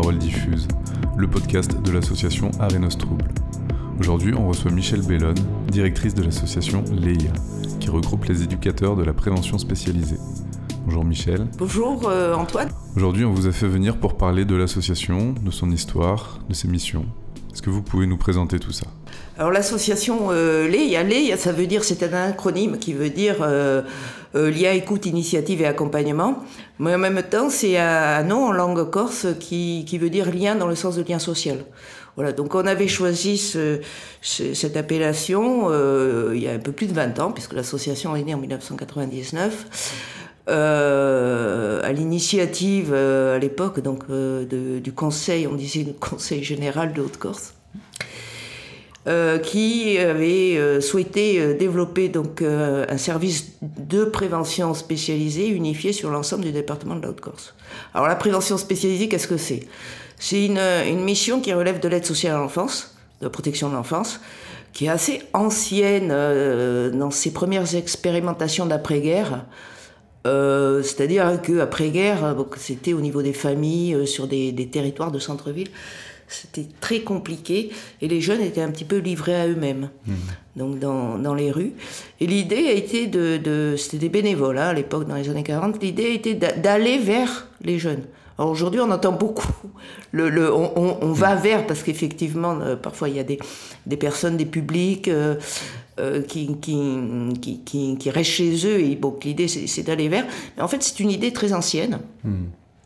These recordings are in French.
Parole diffuse, le podcast de l'association Arenos Trouble. Aujourd'hui, on reçoit Michel Bellone, directrice de l'association LEIA, qui regroupe les éducateurs de la prévention spécialisée. Bonjour Michel. Bonjour euh, Antoine. Aujourd'hui, on vous a fait venir pour parler de l'association, de son histoire, de ses missions. Est-ce que vous pouvez nous présenter tout ça? Alors l'association euh, LEIA, LEIA, ça veut dire, c'est un acronyme qui veut dire euh, euh, Lien, écoute, initiative et accompagnement. Mais en même temps, c'est un nom en langue corse qui, qui veut dire lien dans le sens de lien social. Voilà, donc on avait choisi ce, ce, cette appellation euh, il y a un peu plus de 20 ans, puisque l'association est née en 1999. Euh, à l'initiative euh, à l'époque donc euh, du conseil, on disait le conseil général de Haute-Corse, euh, qui avait euh, souhaité euh, développer donc un service de prévention spécialisé unifié sur l'ensemble du département de la Haute-Corse. Alors la prévention spécialisée, qu'est-ce que c'est? C'est une, mission qui relève de l'aide sociale à l'enfance, de la protection de l'enfance, qui est assez ancienne dans ses premières expérimentations d'après-guerre. C'est-à-dire qu'après-guerre, c'était au niveau des familles, sur des territoires de centre-ville, c'était très compliqué et les jeunes étaient un petit peu livrés à eux-mêmes, mmh. donc dans, dans, les rues. Et l'idée a été de, de c'était des bénévoles hein, à l'époque, dans les années 40, l'idée a été d'aller vers les jeunes. Alors aujourd'hui, on entend beaucoup le, le on, on, on, va vers parce qu'effectivement, euh, parfois il y a des, des personnes, des publics. Euh, euh, qui, qui, qui, qui, restent chez eux et bon, l'idée c'est d'aller vers. Mais en fait, c'est une idée très ancienne. Mmh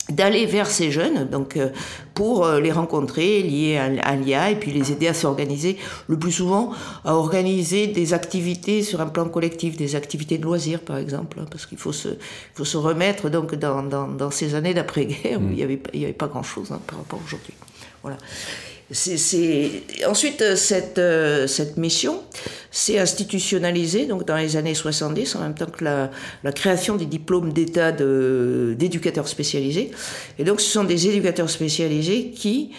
d'aller vers ces jeunes, donc euh, pour euh, les rencontrer, liés à, à l'IA, et puis les aider à s'organiser, le plus souvent à organiser des activités sur un plan collectif, des activités de loisirs par exemple, hein, parce qu'il faut se, faut se remettre donc dans, dans, dans ces années d'après-guerre où il n'y avait, il y avait pas grand-chose hein, par rapport à aujourd'hui. Voilà. C'est, Ensuite, euh, cette, euh, cette mission s'est institutionnalisée donc dans les années 70, en même temps que la, la création des diplômes d'État d'éducateurs spécialisés. Et donc, ce sont des éducateurs spécialisés qui,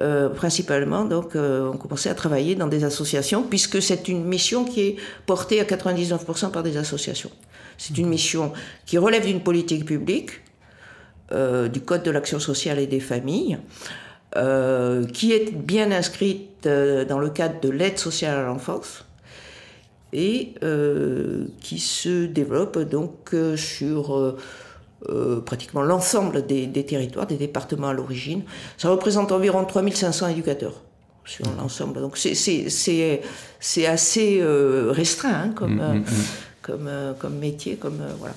euh, principalement, donc, euh, ont commencé à travailler dans des associations, puisque c'est une mission qui est portée à 99% par des associations. C'est une mission qui relève d'une politique publique, euh, du Code de l'action sociale et des familles, euh, qui est bien inscrite euh, dans le cadre de l'aide sociale à l'enfance et euh, qui se développe donc sur euh, pratiquement l'ensemble des, des, territoires, des départements à l'origine. Ça représente environ 3500 éducateurs sur l'ensemble. Donc c'est assez restreint hein, comme, mmh, mmh. comme, comme métier, comme voilà.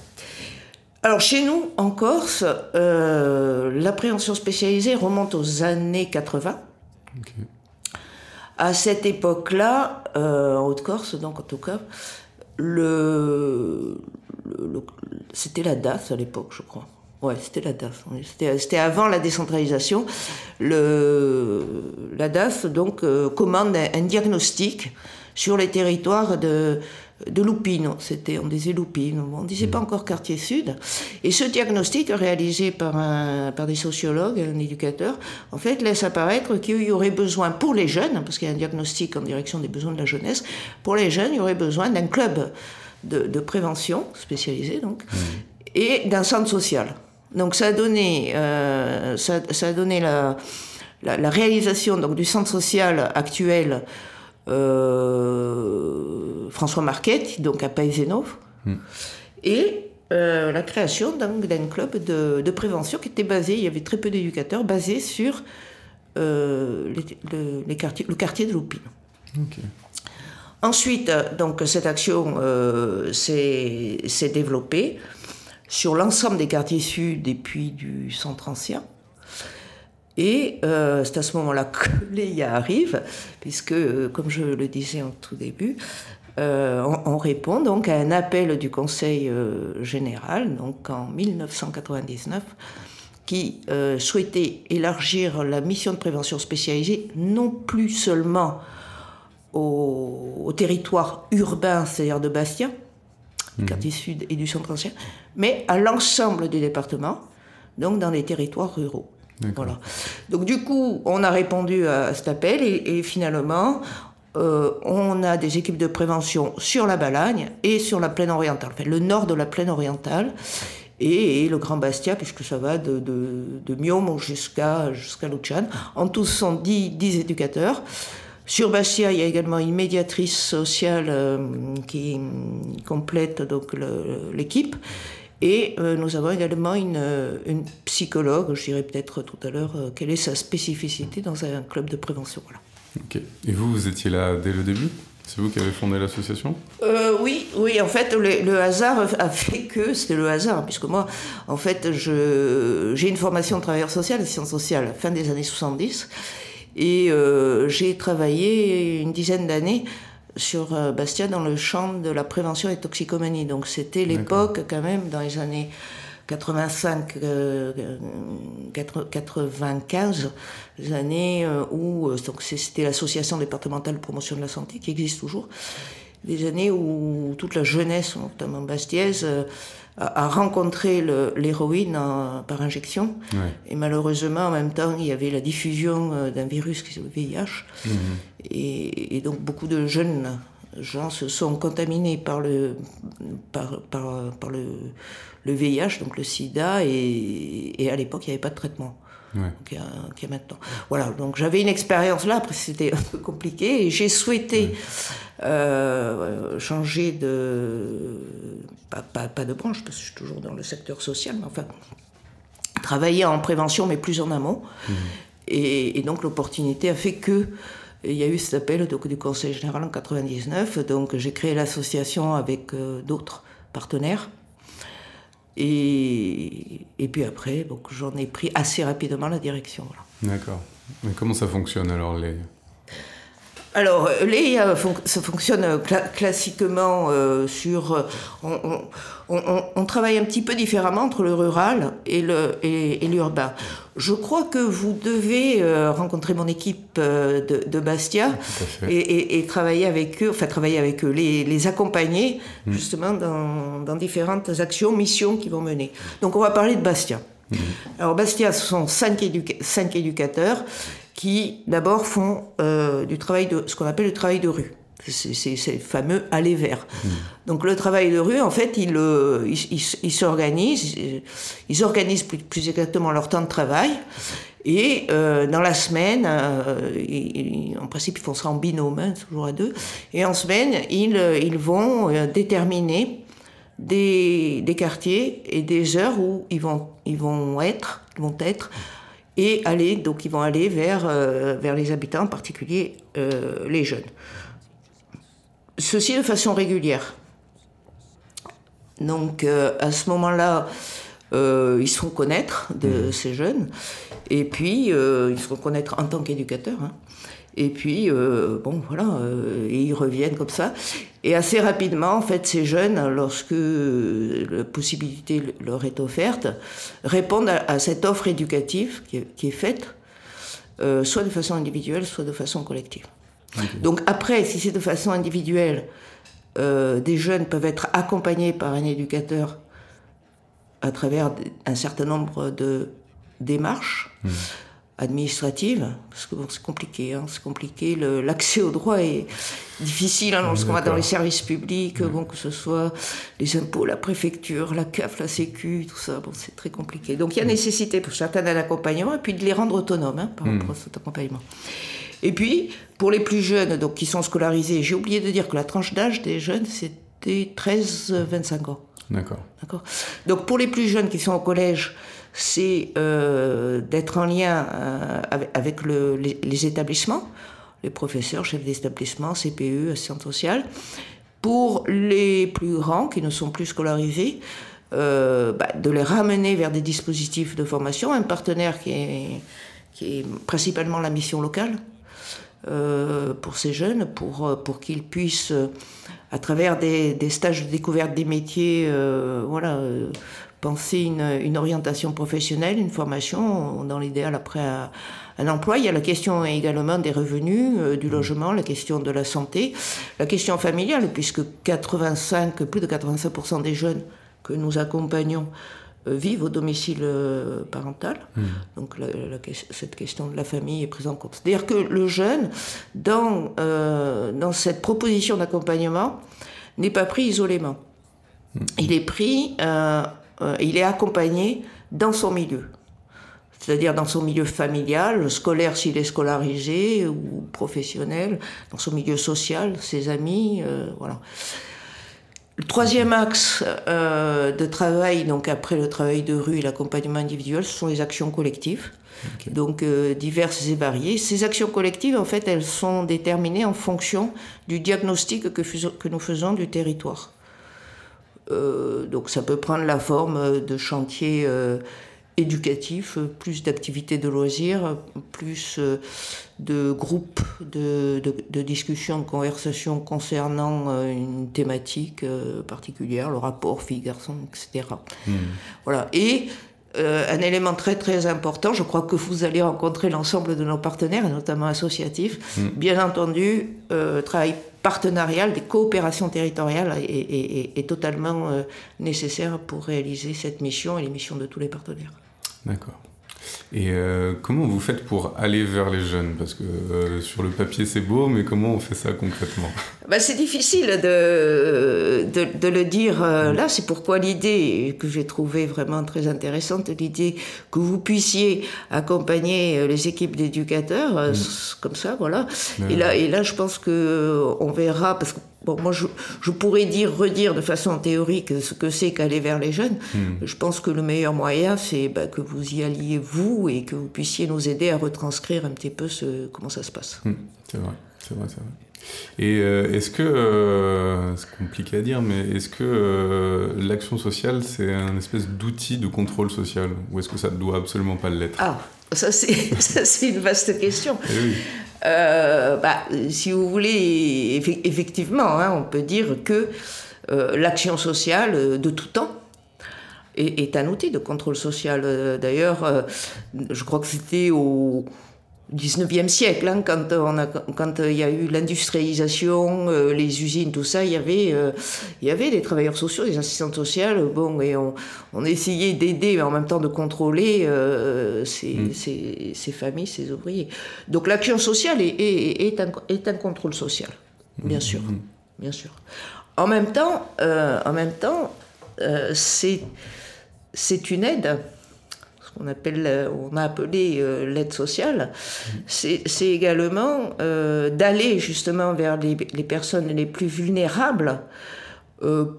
Alors chez nous, en Corse, euh, l'appréhension spécialisée remonte aux années 80. Okay. À cette époque-là, euh, en Haute-Corse, donc en tout cas, le, le, le c'était la DAS à l'époque, je crois. Ouais, c'était la DAF. C'était avant la décentralisation. Le, la DAF donc euh, commande un, un, diagnostic sur les territoires de, de Loupine, c'était, on disait Loupine, on disait pas encore quartier sud. Et ce diagnostic réalisé par, un, par des sociologues, un éducateur, en fait, laisse apparaître qu'il y aurait besoin pour les jeunes, parce qu'il y a un diagnostic en direction des besoins de la jeunesse, pour les jeunes, il y aurait besoin d'un club de, de, prévention spécialisé, donc, mmh. et d'un centre social. Donc ça a donné, euh, ça, ça, a donné la, la, la, réalisation donc, du centre social actuel François Marquette, donc à Paisenov, mm. et euh, la création d'un club de, de, prévention qui était basé, il y avait très peu d'éducateurs, basé sur euh, les, le, les quartiers, le quartier de Loupine. Okay. Ensuite, donc, cette action euh, s'est développée sur l'ensemble des quartiers sud et puis du centre ancien. Et euh, c'est à ce moment-là que l'EIA arrive, puisque, euh, comme je le disais en tout début, euh, on, on, répond donc à un appel du Conseil général, donc en 1999, qui souhaitait élargir la mission de prévention spécialisée, non plus seulement au, au territoire urbain, c'est-à-dire de Bastia, du mmh. quartier sud et du centre ancien, mais à l'ensemble du département, donc dans les territoires ruraux. Donc du coup, on a répondu à cet appel et, finalement, euh, on a des équipes de prévention sur la Balagne et sur la plaine orientale, enfin, le nord de la plaine orientale. et, le Grand Bastia, puisque ça va de, de, Miom jusqu'à jusqu'à Luchan. En tout, ce sont 10, 10 éducateurs. Sur Bastia, il y a également une médiatrice sociale euh, qui complète l'équipe. Et euh, nous avons également une, une psychologue, je dirais peut-être tout à l'heure quelle est sa spécificité dans un club de prévention. Voilà. Et vous, vous étiez là dès le début? C'est vous qui avez fondé l'association? Euh, Oui, oui. En fait, le, hasard a fait que c'était le hasard, puisque moi, en fait, j'ai une formation de travailleur social et sciences sociales, fin des années 70, et euh, j'ai travaillé une dizaine d'années sur euh, Bastia dans le champ de la prévention des toxicomanies. Donc c'était l'époque quand même dans les années 85, 95, les années euh, où euh, c'était l'association départementale de promotion de la santé qui existe toujours, des années où toute la jeunesse, notamment bastiaise, euh, a, rencontré l'héroïne par injection. Et malheureusement, en même temps, il y avait la diffusion d'un virus qui est le VIH. Et, et, donc beaucoup de jeunes gens se sont contaminés par le, par, par, par le, le, VIH, donc le sida, et, et à l'époque, il n'y avait pas de traitement. Ouais. Qui, a, maintenant. Voilà, donc j'avais une expérience là, après c'était un peu compliqué, et j'ai souhaité euh, changer de. Pas, pas, pas, de branche, parce que je suis toujours dans le secteur social, mais enfin, travailler en prévention, mais plus en amont. Mmh. Et, et, donc l'opportunité a fait que il y a eu cet appel donc, du Conseil général en 99, donc j'ai créé l'association avec euh, d'autres partenaires. Et, puis après, j'en ai pris assez rapidement la direction. D'accord. Mais comment ça fonctionne alors les, alors, les, ça fonctionne classiquement euh, sur. On, travaille un petit peu différemment entre le rural et l'urbain. Et, Je crois que vous devez euh, rencontrer mon équipe euh, de, Bastia et, travailler avec eux, enfin travailler avec eux, les, accompagner mm. justement dans, différentes actions, missions qu'ils vont mener. Donc, on va parler de Bastia. Mm. Alors, Bastia, ce sont cinq, cinq éducateurs qui d'abord font euh, du travail de ce qu'on appelle le travail de rue. C'est ces fameux aller vers. Hmm. Donc le travail de rue, en fait, ils euh, il, s'organisent, ils organisent plus, exactement leur temps de travail. Et euh, dans la semaine, en principe, ils font ça en binôme, hein, toujours à deux. Et en semaine, ils, ils vont déterminer des, des, quartiers et des heures où ils vont, ils vont être, vont être et aller, donc ils vont aller vers, euh, vers les habitants, en particulier euh, les jeunes. Ceci de façon régulière. Donc euh, à ce moment-là, ils se font connaître de mmh. ces jeunes, et puis ils se font connaître en tant qu'éducateurs. Hein. Et puis, bon, voilà, ils reviennent comme ça. Et assez rapidement, en fait, ces jeunes, lorsque la possibilité leur est offerte, répondent à, cette offre éducative qui est, faite, euh, soit de façon individuelle, soit de façon collective. Donc après, si c'est de façon individuelle, euh, des jeunes peuvent être accompagnés par un éducateur à travers un certain nombre de démarches. Mmh administrative, parce que bon, c'est compliqué, hein, c'est compliqué. L'accès au droit est difficile hein, lorsqu'on va dans les services publics, bon, que ce soit les impôts, la préfecture, la CAF, la Sécu, tout ça, bon, c'est très compliqué. Donc il y a nécessité pour chacun d'un accompagnement et puis de les rendre autonomes hein, par rapport à cet accompagnement. Et puis, pour les plus jeunes, donc qui sont scolarisés, j'ai oublié de dire que la tranche d'âge des jeunes, c'était 13-25 ans. D'accord. D'accord? Donc pour les plus jeunes qui sont au collège, c'est euh, d'être en lien euh, avec, les, établissements, les professeurs, chefs d'établissement, CPE, assistants sociales. Pour les plus grands qui ne sont plus scolarisés, euh, bah, de les ramener vers des dispositifs de formation, un partenaire qui est, principalement la mission locale pour ces jeunes, pour, qu'ils puissent, à travers des, stages de découverte des métiers, voilà, penser une, une, orientation professionnelle, une formation, dans l'idéal après un, emploi. Il y a la question également des revenus, euh, du logement, la question de la santé, la question familiale, puisque 85, plus de 85% des jeunes que nous accompagnons euh, vivent au domicile euh, parental. Mmh. Donc cette question de la famille est prise en compte. C'est-à-dire que le jeune, dans, dans cette proposition d'accompagnement, n'est pas pris isolément. Mmh. Il est pris il est accompagné dans son milieu c'est-à-dire dans son milieu familial, scolaire s'il est scolarisé ou professionnel, dans son milieu social, ses amis, euh, voilà. Le troisième axe euh, de travail, donc après le travail de rue et l'accompagnement individuel, ce sont les actions collectives, donc euh, diverses et variées. Ces actions collectives, en fait, elles sont déterminées en fonction du diagnostic que, que nous faisons du territoire. Donc ça peut prendre la forme de chantiers éducatif, plus d'activités de loisirs, plus euh, de groupes de, de, discussion, de conversation concernant euh, une thématique euh, particulière, le rapport fille-garçon, etc. Hmm. Voilà. Et un élément très très important, je crois que vous allez rencontrer l'ensemble de nos partenaires, notamment associatifs, hmm. bien entendu, travail partenarial, des coopérations territoriales est, est totalement nécessaire pour réaliser cette mission et les missions de tous les partenaires. D'accord. Et euh, comment vous faites pour aller vers les jeunes? Parce que euh, sur le papier c'est beau, mais comment on fait ça concrètement? Bah, C'est difficile de, de, le dire euh, là. C'est pourquoi l'idée que j'ai trouvée vraiment très intéressante, l'idée que vous puissiez accompagner les équipes d'éducateurs, mm. comme ça, voilà. Et, là, et là, je pense qu'on verra, parce que Bon, moi, je, pourrais dire, redire de façon théorique ce que c'est qu'aller vers les jeunes. Hmm. Je pense que le meilleur moyen, c'est bah, que vous y alliez vous et que vous puissiez nous aider à retranscrire un petit peu ce, comment ça se passe. Hmm. C'est vrai, c'est vrai, c'est vrai. Et euh, est-ce que, euh, c'est compliqué à dire, mais est-ce que euh, l'action sociale, c'est un espèce d'outil de contrôle social Ou est-ce que ça ne doit absolument pas l'être? Ah, ça c'est une vaste question. Eh oui. Euh, bah, si vous voulez, effectivement, hein, on peut dire que euh, l'action sociale euh, de tout temps est, un outil de contrôle social. D'ailleurs, je crois que c'était au 19e siècle, hein, quand, on a, quand il y a eu l'industrialisation, euh, les usines, tout ça, il y avait, euh, il y avait des travailleurs sociaux, des assistantes sociales, bon, et on, on essayait d'aider, mais en même temps de contrôler euh, ces, mm. ces, ces, familles, ces ouvriers. Donc l'action sociale est, est, est, un, est, un, contrôle social, bien mm. sûr, mm. bien sûr. En même temps, en même temps, c'est une aide on, appelle, euh, on a appelé euh, l'aide sociale, c'est également euh, d'aller justement vers les, personnes les plus vulnérables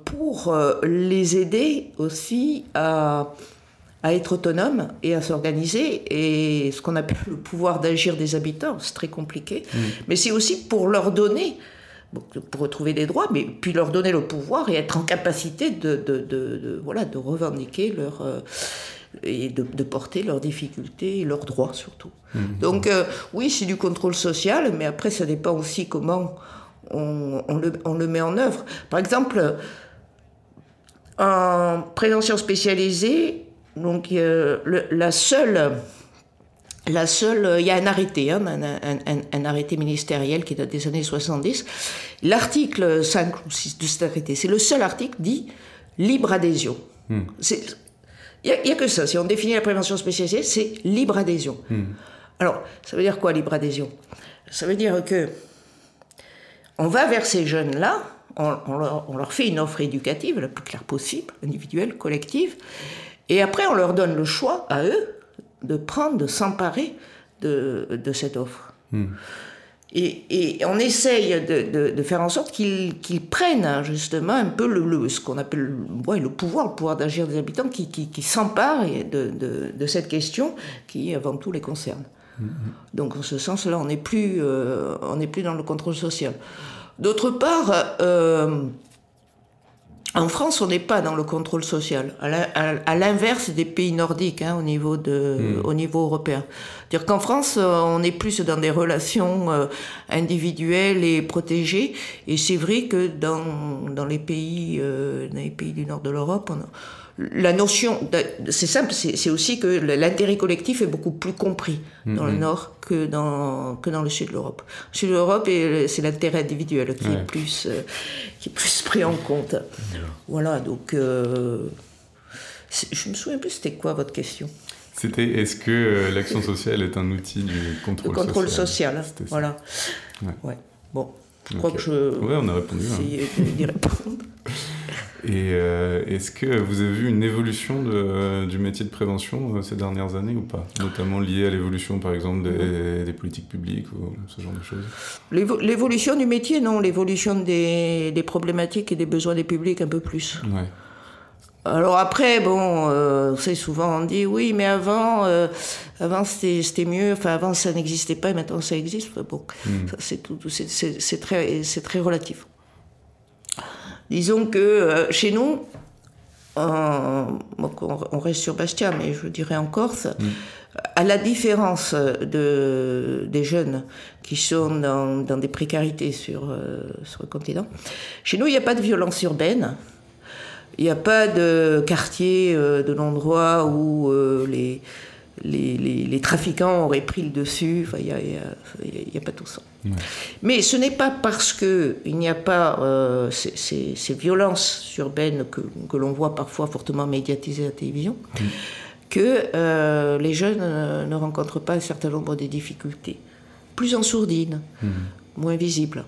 pour les aider aussi à, à être autonomes et à s'organiser. Et ce qu'on appelle le pouvoir d'agir des habitants, c'est très compliqué. Mmh. Mais c'est aussi pour leur donner pour retrouver des droits, mais puis leur donner le pouvoir et être en capacité de, de, de, voilà, de revendiquer leur, et de, porter leurs difficultés et leurs droits surtout. Mmh. Donc euh, oui, c'est du contrôle social, mais après ça dépend aussi comment on, le, on le, met en œuvre. Par exemple, en prévention spécialisée, donc la seule la seule, il y a un arrêté, hein, un, arrêté ministériel qui date des années 70. L'article 5 ou 6 de cet arrêté, c'est le seul article dit libre adhésion. Mmh. Il n'y a, que ça. Si on définit la prévention spécialisée, c'est libre adhésion. Hmm. Alors, ça veut dire quoi, libre adhésion? Ça veut dire que on va vers ces jeunes-là, on, leur, fait une offre éducative la plus claire possible, individuelle, collective, et après on leur donne le choix à eux de prendre, de s'emparer de, cette offre. Hmm. Et, on essaye de, faire en sorte qu'ils prennent hein, justement un peu le, ce qu'on appelle le pouvoir, le pouvoir d'agir des habitants, qui, qui, s'emparent de, cette question qui avant tout les concerne. Mm-hmm. Donc en ce sens-là, on n'est plus, euh, plus dans le contrôle social. D'autre part, euh, en France, on n'est pas dans le contrôle social, à l'inverse des pays nordiques hein, au, niveau de, hmm. au niveau européen. dire qu'en France, euh, on est plus dans des relations euh, individuelles et protégées, et c'est vrai que dans, dans, les pays, euh, dans les pays du nord de l'Europe, on a, la notion, c'est simple, c'est aussi que l'intérêt collectif est beaucoup plus compris dans le mm-hmm. Nord que dans, que dans le Sud de l'Europe. Le Sud de l'Europe, c'est l'intérêt individuel qui, est plus, euh, qui est plus pris en compte. Voilà, donc euh, je me souviens plus, c'était quoi votre question C'était est-ce que euh, l'action sociale est un outil du contrôle, le contrôle social, voilà. Ouais. Bon, je crois que je. Ouais, on a répondu. Hein. d'y répondre. Et euh, est-ce que vous avez vu une évolution de, du métier de prévention euh, ces dernières années ou pas? Notamment liée à l'évolution, par exemple, des, des, politiques publiques ou ce genre de choses? L'évolution du métier, non. L'évolution des, des, problématiques et des besoins des publics, un peu plus. Ouais. Alors après, bon, euh, c'est souvent on dit oui, mais avant, euh, avant c'était mieux. Enfin, avant ça n'existait pas, et maintenant ça existe. bon, hmm. c'est tout, c'est très, c'est très relatif. Disons que euh, chez nous, on reste sur Bastia, mais je dirais en Corse, hmm. à la différence de, des jeunes qui sont dans, dans des précarités sur, sur le continent, chez nous, il n'y a pas de violence urbaine. Il n'y a pas de quartier, euh, de l'endroit où euh, les, les, les, trafiquants auraient pris le dessus. Il n'y a, a, pas tout ça. Mais ce n'est pas parce qu'il n'y a pas euh, ces, ces, ces, violences urbaines que, que l'on voit parfois fortement médiatisées à la télévision mm. que les jeunes ne rencontrent pas un certain nombre de difficultés. Plus en sourdine, mm. moins visibles.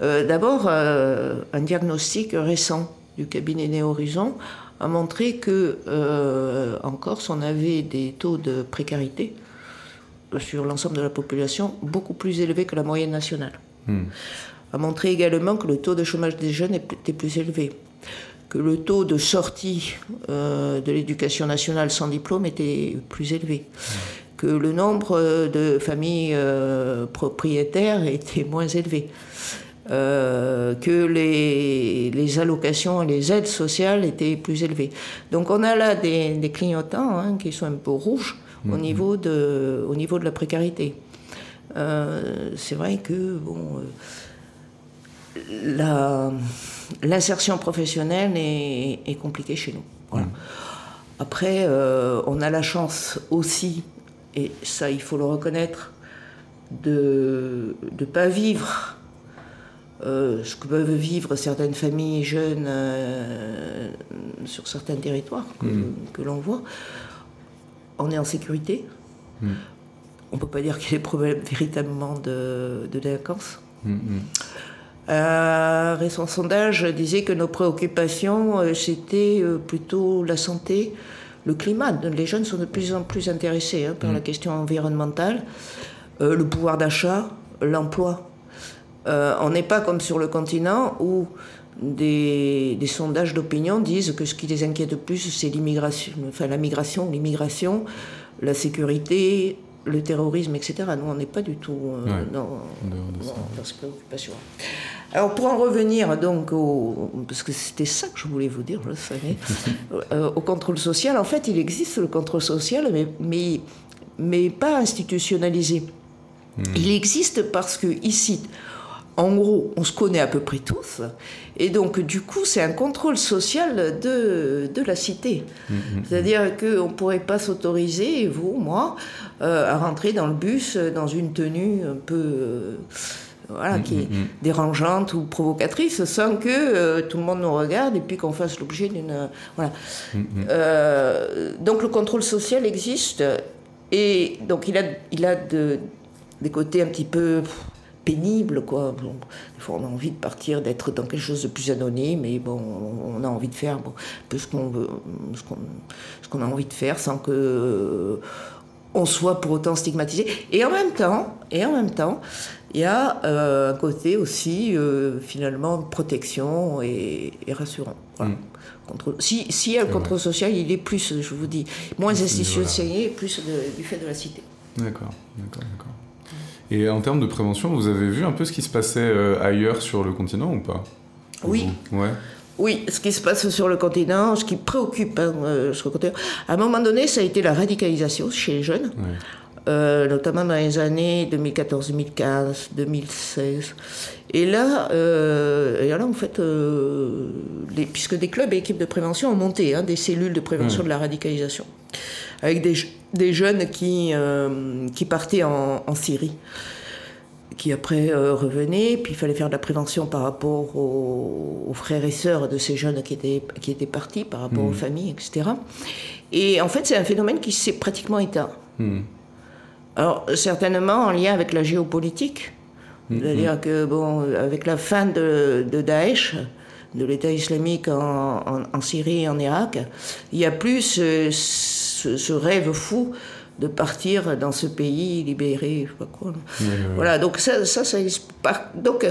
D'abord, un diagnostic récent du cabinet Néo-Horizon a montré que euh, en Corse, on avait des taux de précarité sur l'ensemble de la population beaucoup plus élevés que la moyenne nationale. Hmm. A montré également que le taux de chômage des jeunes était plus élevé, que le taux de sortie euh, de l'éducation nationale sans diplôme était plus élevé, hmm. que le nombre de familles euh, propriétaires était moins élevé. Euh, que les, les, allocations et les aides sociales étaient plus élevées. Donc on a là des, des clignotants hein, qui sont un peu rouges au, mhm. niveau de, au niveau de la précarité. Euh, c'est vrai que bon, euh, l'insertion professionnelle est, est, compliquée chez nous. Voilà. Mhm. Après, on a la chance aussi, et ça il faut le reconnaître, de ne pas vivre euh, ce que peuvent vivre certaines familles jeunes euh, sur certains territoires que, mm. l'on voit. On est en sécurité. Mm. On ne peut pas dire qu'il y ait des problèmes véritablement de, délinquance. Mm, un récent sondage disait que nos préoccupations, euh, c'était plutôt la santé, le climat. Les jeunes sont de plus en plus intéressés hein, par la question environnementale, le pouvoir d'achat, l'emploi. Euh, on n'est pas comme sur le continent où des, sondages d'opinion disent que ce qui les inquiète le plus, c'est l'immigration, enfin la migration, l'immigration, la sécurité, le terrorisme, etc. Nous, on n'est pas du tout euh, dans, cette préoccupation. Alors, pour en revenir donc au. Parce que c'était ça que je voulais vous dire, je le savais. Euh, au contrôle social, en fait, il existe le contrôle social, mais, mais, pas institutionnalisé. Hmm. Il existe parce que ici, en gros, on se connaît à peu près tous. Et donc, du coup, c'est un contrôle social de, de la cité. Mmh, mmh, mmh. C'est-à-dire qu'on ne pourrait pas s'autoriser, vous, moi, euh, à rentrer dans le bus dans une tenue un peu. Euh, voilà, qui est dérangeante ou provocatrice, sans que euh, tout le monde nous regarde et puis qu'on fasse l'objet d'une. voilà. donc le contrôle social existe et donc il a, il a de, des côtés un petit peu pénible, quoi. des fois, on a envie de partir, d'être dans quelque chose de plus anonyme, et bon, on a envie de faire bon, un peu ce qu'on veut, ce qu'on, a envie de faire, sans que euh, on soit pour autant stigmatisé. Et en même temps, et en même temps, il y a euh, un côté aussi euh, finalement protection et, rassurant. Mm. si, si il y a le contrôle social, il est plus, je vous dis, moins institutionnalisé, plus du fait de la cité. D'accord, d'accord, d'accord. Et en termes de prévention, vous avez vu un peu ce qui se passait euh, ailleurs sur le continent ou pas? Oui. Ouais. Oui, ce qui se passe sur le continent, ce qui préoccupe hein, euh, sur le continent. À un moment donné, ça a été la radicalisation chez les jeunes, euh, notamment dans les années 2014, 2015, 2016. Et là, et là en fait, puisque des clubs et équipes de prévention ont monté hein, des cellules de prévention de la radicalisation, avec des, des jeunes qui, euh, qui partaient en, Syrie, qui après euh, revenaient, puis il fallait faire de la prévention par rapport aux, frères et sœurs de ces jeunes qui étaient, qui étaient partis, par rapport aux mmh. familles, etc. Et en fait, c'est un phénomène qui s'est pratiquement éteint. Mmh. Alors, certainement en lien avec la géopolitique, mmh, c'est-à-dire que, bon, avec la fin de, de Daesh, de l'État islamique en, Syrie et en Irak, il n'y a plus ce, rêve fou de partir dans ce pays libéré, je sais pas quoi. Voilà, donc ça, ça, ça donc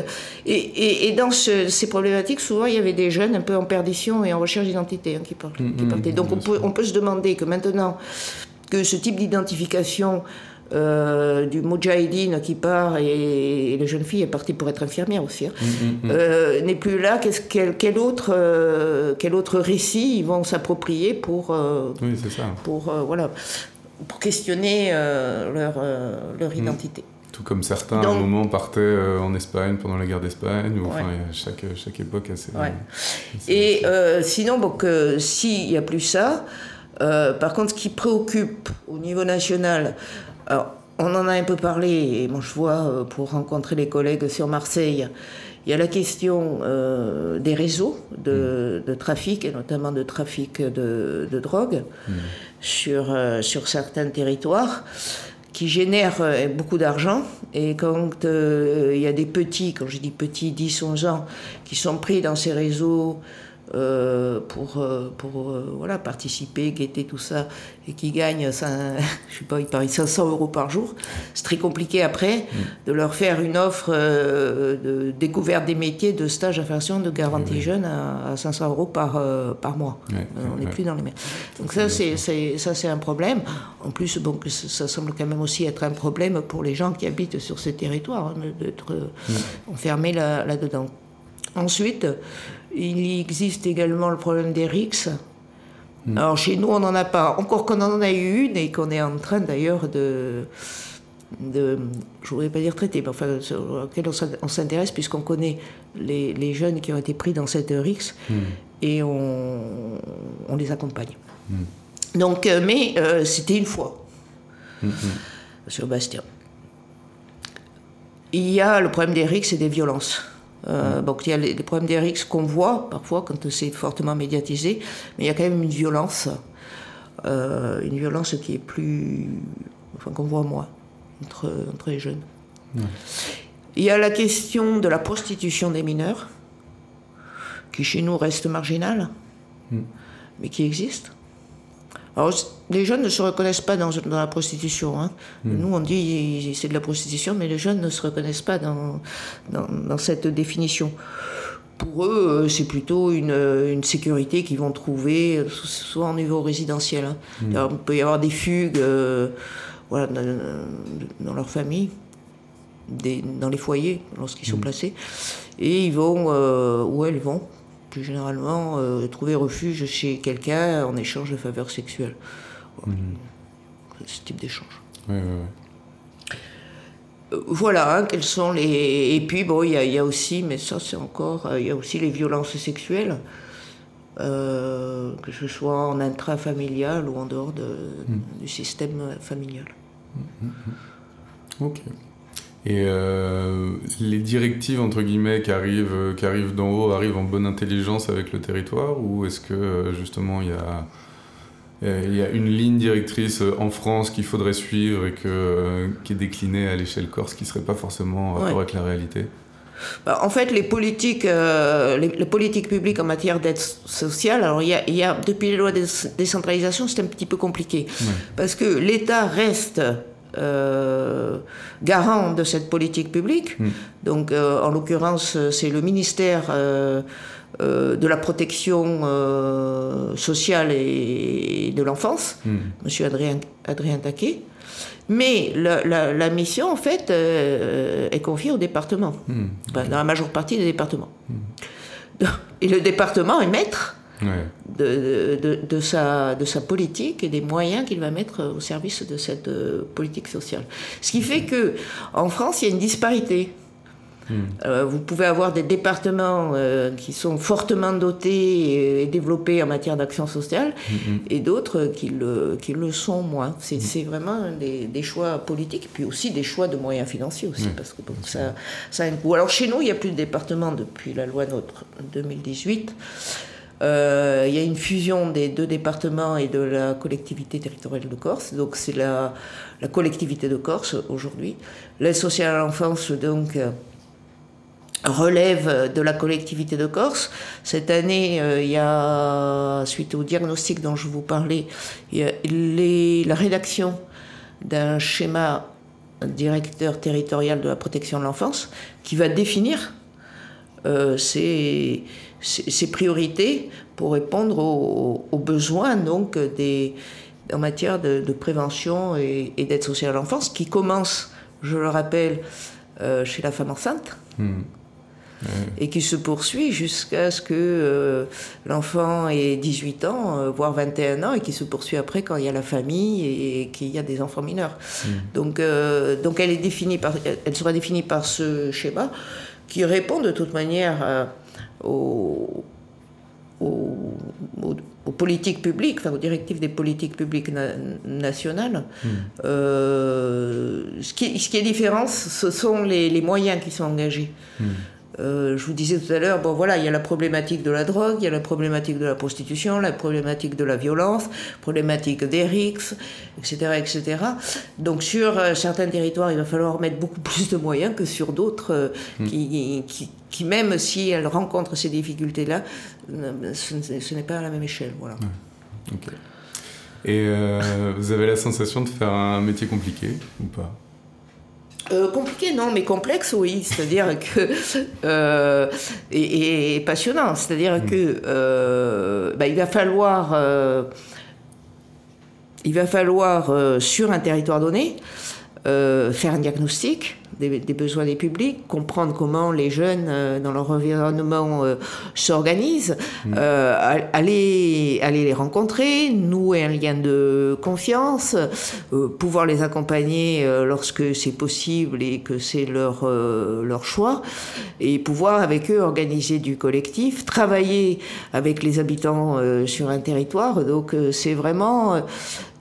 et, et, dans ces problématiques, souvent il y avait des jeunes un peu en perdition et en recherche d'identité hein, qui, partaient. Mm, mm, donc on peut, on peut se demander que maintenant que ce type d'identification euh, du Mujahideen qui part et, la jeune fille est partie pour être infirmière aussi, hein, euh, n'est plus là. quel, quel, autre, euh, quel autre récit ils vont s'approprier pour, oui, ça. pour, voilà, pour questionner leur, leur identité Tout comme certains, à un moment, partaient en Espagne pendant la guerre d'Espagne, ou enfin, chaque, chaque époque a ses. Et sinon, s'il n'y a plus ça, par contre, ce qui préoccupe au niveau national, alors, on en a un peu parlé, et moi je vois, euh, pour rencontrer les collègues sur Marseille, il y a la question euh, des réseaux de, trafic, et notamment de trafic de, drogue, mmh. sur, euh, sur certains territoires, qui génèrent beaucoup d'argent. Et quand il y a des petits, quand je dis petits, 10-11 ans, qui sont pris dans ces réseaux euh, pour, euh, pour euh, voilà, participer, guetter tout ça, et qui gagnent, ça, je sais pas, ils parient 500 euros par jour. C'est très compliqué après mm. de leur faire une offre de découverte des métiers, de stage à de garantie jeune à, 500 euros par, par mois. on n'est plus dans les mêmes. Donc ça, c'est, ça, c'est un problème. En plus, bon, ça semble quand même aussi être un problème pour les gens qui habitent sur ces territoires, hein, d'être mm. enfermés là, là-dedans. Ensuite, il existe également le problème des RICS. Hmm. Alors chez nous, on n'en a pas. Encore qu'on en a eu une et qu'on est en train d'ailleurs de, de, je voudrais pas dire traiter, mais enfin, sur laquelle on s'intéresse puisqu'on connaît les, jeunes qui ont été pris dans cette RICS hmm. et on, on, les accompagne. Hmm. Donc, euh, mais euh, c'était une fois sur Bastien. Il y a le problème des RICS et des violences. Euh, donc il y a les, problèmes d'Eric qu'on voit parfois quand c'est fortement médiatisé, mais il y a quand même une violence, euh, une violence qui est plus, enfin qu'on voit moins entre, entre les jeunes. Il y a la question de la prostitution des mineurs, qui chez nous reste marginale, mm. mais qui existe. Alors, les jeunes ne se reconnaissent pas dans, la prostitution. Hein. Hmm. Nous, on dit c'est de la prostitution, mais les jeunes ne se reconnaissent pas dans, dans, cette définition. Pour eux, euh, c'est plutôt une, une, sécurité qu'ils vont trouver, euh, soit au niveau résidentiel. Hein. Hmm. il peut y avoir des fugues euh, voilà, dans, leur famille, des, dans les foyers, lorsqu'ils sont hmm. placés. Et ils vont, où elles vont plus généralement euh, trouver refuge chez quelqu'un en échange de faveurs sexuelles. Mhm. Ce type d'échange. Euh, voilà, hein, quels sont les. Et puis, bon, il y, a aussi, mais ça, c'est encore. Euh, il y a aussi les violences sexuelles, que ce soit en intrafamilial ou en dehors de, mhm. du système familial. Mhm, ok. Et euh, les directives, entre guillemets, qui arrivent, euh, qui arrivent d'en haut, arrivent en bonne intelligence avec le territoire Ou est-ce que, euh, justement, il y a, il y a une ligne directrice en France qu'il faudrait suivre et que, qui est déclinée à l'échelle corse, qui ne serait pas forcément en rapport avec la réalité? Bah, en fait, les politiques, les, politiques publiques en matière d'aide sociale, alors il y, a, il y a, depuis les lois de décentralisation, c'est un petit peu compliqué. Parce que l'État reste euh, garant de cette politique publique. Hmm. Donc, euh, en l'occurrence, c'est le ministère euh, de la protection sociale et, de l'enfance, hmm. Monsieur Adrien, Adrien Taquet. Mais la, mission, en fait, est confiée au département, hmm. dans la majeure partie des départements. Et le département est maître de, de, de, sa, de sa politique et des moyens qu'il va mettre au service de cette euh, politique sociale. Ce qui fait que en France, il y a une disparité. Hmm. Euh, vous pouvez avoir des départements euh, qui sont fortement dotés et, développés en matière d'action sociale hmm, hmm. et d'autres qui le, qui le sont moins. C'est vraiment des, des, choix politiques, puis aussi des choix de moyens financiers aussi, parce que ça, ça a un coût. Alors chez nous, il n'y a plus de départements depuis la loi notre 2018. Euh, il y a une fusion des deux départements et de la collectivité territoriale de Corse. Donc c'est la, collectivité de Corse aujourd'hui. L'aide sociale à l'enfance, donc, relève de la collectivité de Corse. Cette année, euh, il y a, suite au diagnostic dont je vous parlais, il y a la rédaction d'un schéma directeur territorial de la protection de l'enfance qui va définir euh, ses, ses, priorités pour répondre aux, aux besoins donc des, en matière de, de prévention et, et d'aide sociale à l'enfance qui commence, je le rappelle, euh, chez la femme enceinte. Mmh et qui se poursuit jusqu'à ce que euh, l'enfant ait 18 ans, euh, voire 21 ans, et qui se poursuit après quand il y a la famille et, qu'il y a des enfants mineurs. Hmm. Donc, donc elle, est définie par, elle sera définie par ce schéma qui répond de toute manière aux, aux, aux, politiques publiques, enfin aux directives des politiques publiques nationales. Hmm. ce, qui, ce, qui, est différent, ce sont les, les moyens qui sont engagés. Hmm. Euh, je vous disais tout à l'heure, bon voilà, il y a la problématique de la drogue, il y a la problématique de la prostitution, la problématique de la violence, problématique des RICS, etc., etc. Donc sur euh, certains territoires, il va falloir mettre beaucoup plus de moyens que sur d'autres euh, qui, qui, qui, même si elles rencontrent ces difficultés-là, ce, n'est pas à la même échelle. Voilà. Et vous avez la sensation de faire un métier compliqué ou pas? Euh, compliqué, non, mais complexe, oui. C'est-à-dire que. Euh, et, passionnant. C'est-à-dire mm. que. Euh, bah, il va falloir. il va falloir, sur un territoire donné, faire un diagnostic des, besoins des publics, comprendre comment les jeunes euh, dans leur environnement euh, s'organisent, mm. euh, aller, aller les rencontrer, nouer un lien de confiance, pouvoir les accompagner lorsque c'est possible et que c'est leur, leur choix, et pouvoir avec eux organiser du collectif, travailler avec les habitants sur un territoire. Donc c'est vraiment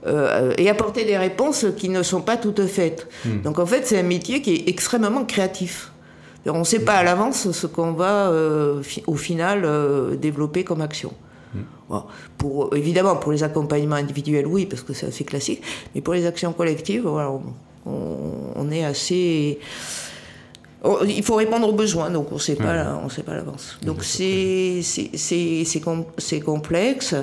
euh, et apporter des réponses qui ne sont pas toutes faites. Hmm. Donc en fait, c'est un métier qui est extrêmement créatif. On ne sait pas à l'avance ce qu'on va euh, au final euh, développer comme action. Hmm. Pour, évidemment, pour les accompagnements individuels, oui, parce que c'est assez classique, mais pour les actions collectives, voilà, on, est assez il faut répondre aux besoins, donc on ne sait pas, on sait pas l'avance. Donc c'est c'est complexe,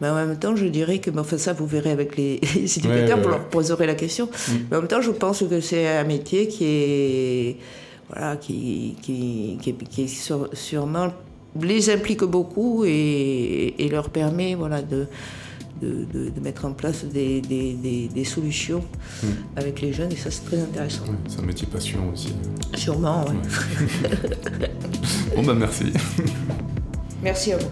mais en même temps, je dirais que, enfin ça, vous verrez avec les, éducateurs, vous leur poserez la question. Mm. Mais en même temps, je pense que c'est un métier qui est, voilà, qui, qui, qui, qui sûrement les implique beaucoup et, et leur permet, voilà, de de, mettre en place des, des, solutions hmm. avec les jeunes et ça c'est très intéressant. c'est un métier passion aussi. Sûrement, oui. bon bah merci. Merci à vous.